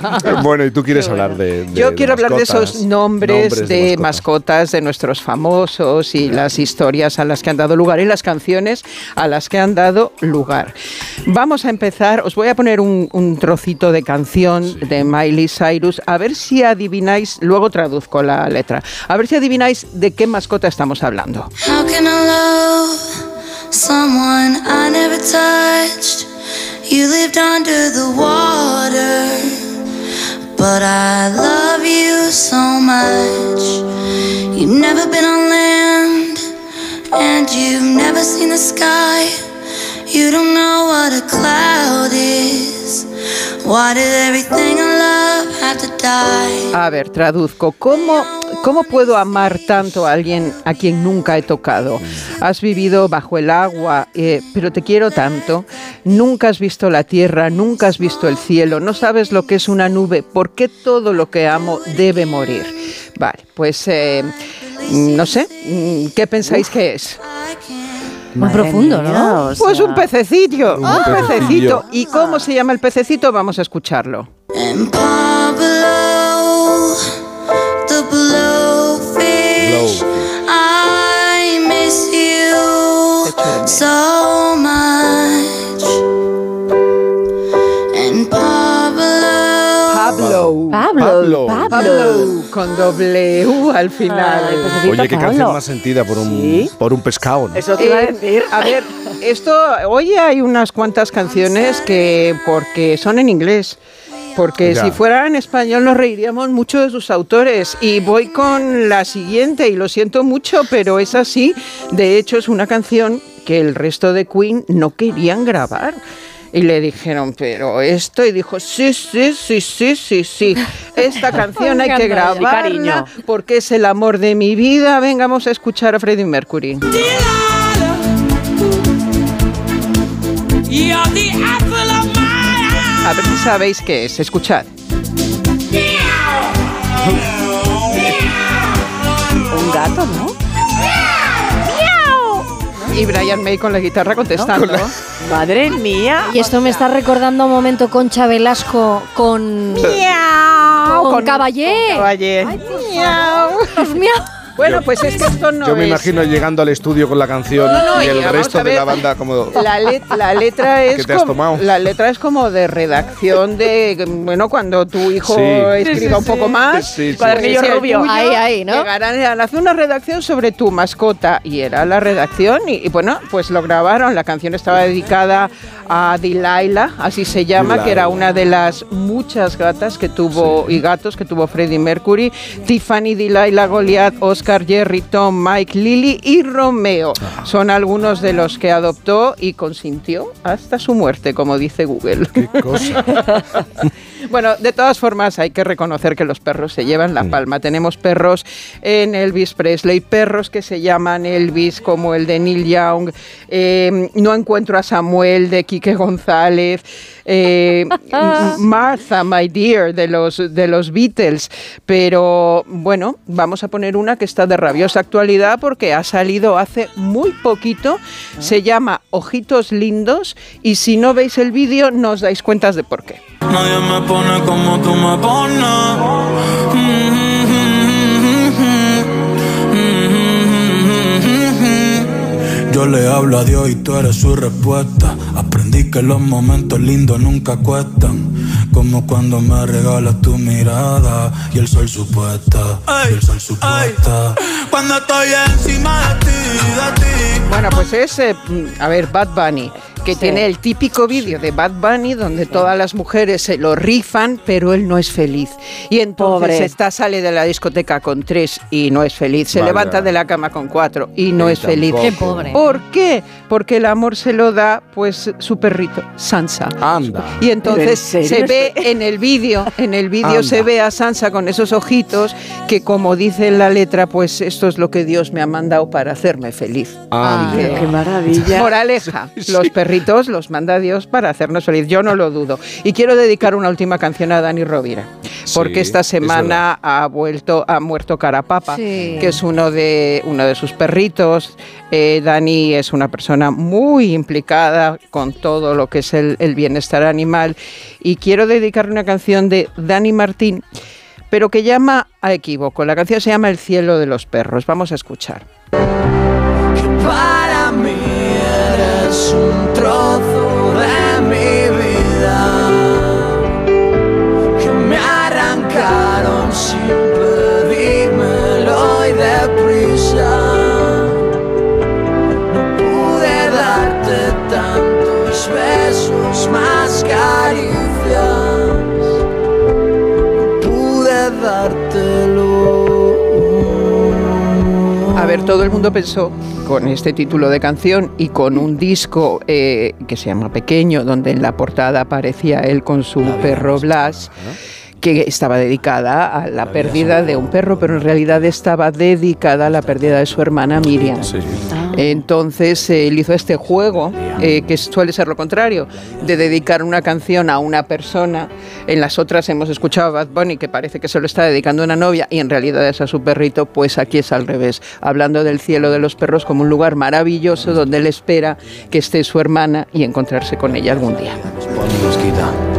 bueno, y tú quieres hablar de, Yo quiero hablar de esos nombres, de, mascotas. de nuestros famosos y las historias a las que han dado lugar y las canciones a las que han dado lugar. Vamos a empezar, os voy a poner un, trocito de canción de Miley Cyrus, a ver si adivináis, luego traduzco la letra, a ver si adivináis de qué mascota estamos hablando. someone I never touched. You lived under the water, but I love you so much. You've never been on land, and you've never seen the sky. You don't know what a cloud is. Why did everything I love? A ver, traduzco. ¿Cómo ¿Cómo puedo amar tanto a alguien a quien nunca he tocado? Has vivido bajo el agua, eh, pero te quiero tanto. Nunca has visto la tierra, nunca has visto el cielo, no sabes lo que es una nube. ¿Por qué todo lo que amo debe morir? Vale, pues eh, no sé, ¿qué pensáis que es? Muy profundo, ¿no? pues un pececillo, un, pececito. ¿Y cómo se llama el pececito? Vamos a escucharlo. So much. And Pablo. Pablo. Pablo. Con doble U al final. Oye, qué canción más sentida por un, por un pescado. Eso te iba a eh, decir. A ver, esto, hoy hay unas cuantas canciones que, porque son en inglés porque si fuera en español nos reiríamos mucho de sus autores. Y voy con la siguiente, y lo siento mucho, pero es así. De hecho, es una canción que el resto de Queen no querían grabar. Y le dijeron, pero esto, y dijo, sí, sí, sí, sí, sí, sí, esta canción hay que grabarla porque es el amor de mi vida. Vengamos a escuchar a Freddie Mercury. A ver si sabéis qué es, escuchad. Un gato, ¿no? Y Brian May con la guitarra contestando. Madre mía. Y esto me está recordando un momento Concha Velasco con. ¡Miau! Con, Caballé. Caballé. ¡Miau! ¡Miau! Bueno, pues es que esto no Yo me imagino llegando al estudio con la canción y el resto de la banda como... La, la letra es como, La letra es como de redacción de... Bueno, cuando tu hijo escriba un poco más... Sí, rubio. ahí, ahí, ¿no? Llegarán a hacer una redacción sobre tu mascota. Y era la redacción y, bueno, pues lo grabaron. La canción estaba dedicada a Delilah, así se llama, que era una de las muchas gatas que tuvo y gatos que tuvo Freddie Mercury. Tiffany, Delilah, Goliath, Oscar Oscar, Jerry, Tom, Mike, Lily y Romeo. Ah. Son algunos de los que adoptó y consintió hasta su muerte, como dice Google. Qué cosa. bueno, de todas formas hay que reconocer que los perros se llevan la mm. palma. Tenemos perros en Elvis Presley, perros que se llaman Elvis como el de Neil Young. Eh, no encuentro a Samuel de Quique González. Eh, Martha, my dear, de los, de los Beatles. Pero bueno, vamos a poner una que está de rabiosa actualidad porque ha salido hace muy poquito. Se llama Ojitos Lindos y si no veis el vídeo no os dais cuenta de por qué. Nadie me pone como tú me pones. Yo le hablo a Dios y tú eres su respuesta. Aprendí que los momentos lindos nunca cuestan. Como cuando me regalas tu mirada y el sol supuesta. y el sol supuesta. Cuando estoy encima de ti, de ti. Bueno, pues es, eh, a ver, Bad Bunny que tiene el típico vídeo de Bad Bunny donde todas las mujeres se lo rifan, pero él no es feliz. Y entonces está, sale de la discoteca con tres y no es feliz. Se levanta de la cama con cuatro y no es feliz. Qué pobre. ¿Por qué? Porque el amor se lo da pues su perrito, Sansa. Anda. Y entonces se ve en el vídeo, en el vídeo se ve a Sansa con esos ojitos que como dice en la letra, pues esto es lo que Dios me ha mandado para hacerme feliz. Anda. qué maravilla. Moraleja, los perritos perritos los manda Dios para hacernos feliz. Yo no lo dudo. Y quiero dedicar una última canción a Dani Rovira, porque esta semana ha vuelto, ha muerto Carapapa, que es uno de uno de sus perritos. Eh, Dani es una persona muy implicada con todo lo que es el, el bienestar animal y quiero dedicarle una canción de Dani Martín pero que llama a equívoco. La canción se llama El cielo de los perros. Vamos a escuchar. Eres un trozo de mi vida que me arrancaron sin pedírmelo y deprisa. No pude darte tantos besos más caricias. A ver, todo el mundo pensó con este título de canción y con un disco eh, que se llama Pequeño, donde en la portada aparecía él con su perro Blas que estaba dedicada a la pérdida de un perro, pero en realidad estaba dedicada a la pérdida de su hermana Miriam. Entonces él hizo este juego, eh, que suele ser lo contrario, de dedicar una canción a una persona. En las otras hemos escuchado a Bad Bunny, que parece que se lo está dedicando a una novia, y en realidad es a su perrito, pues aquí es al revés, hablando del cielo de los perros como un lugar maravilloso donde él espera que esté su hermana y encontrarse con ella algún día.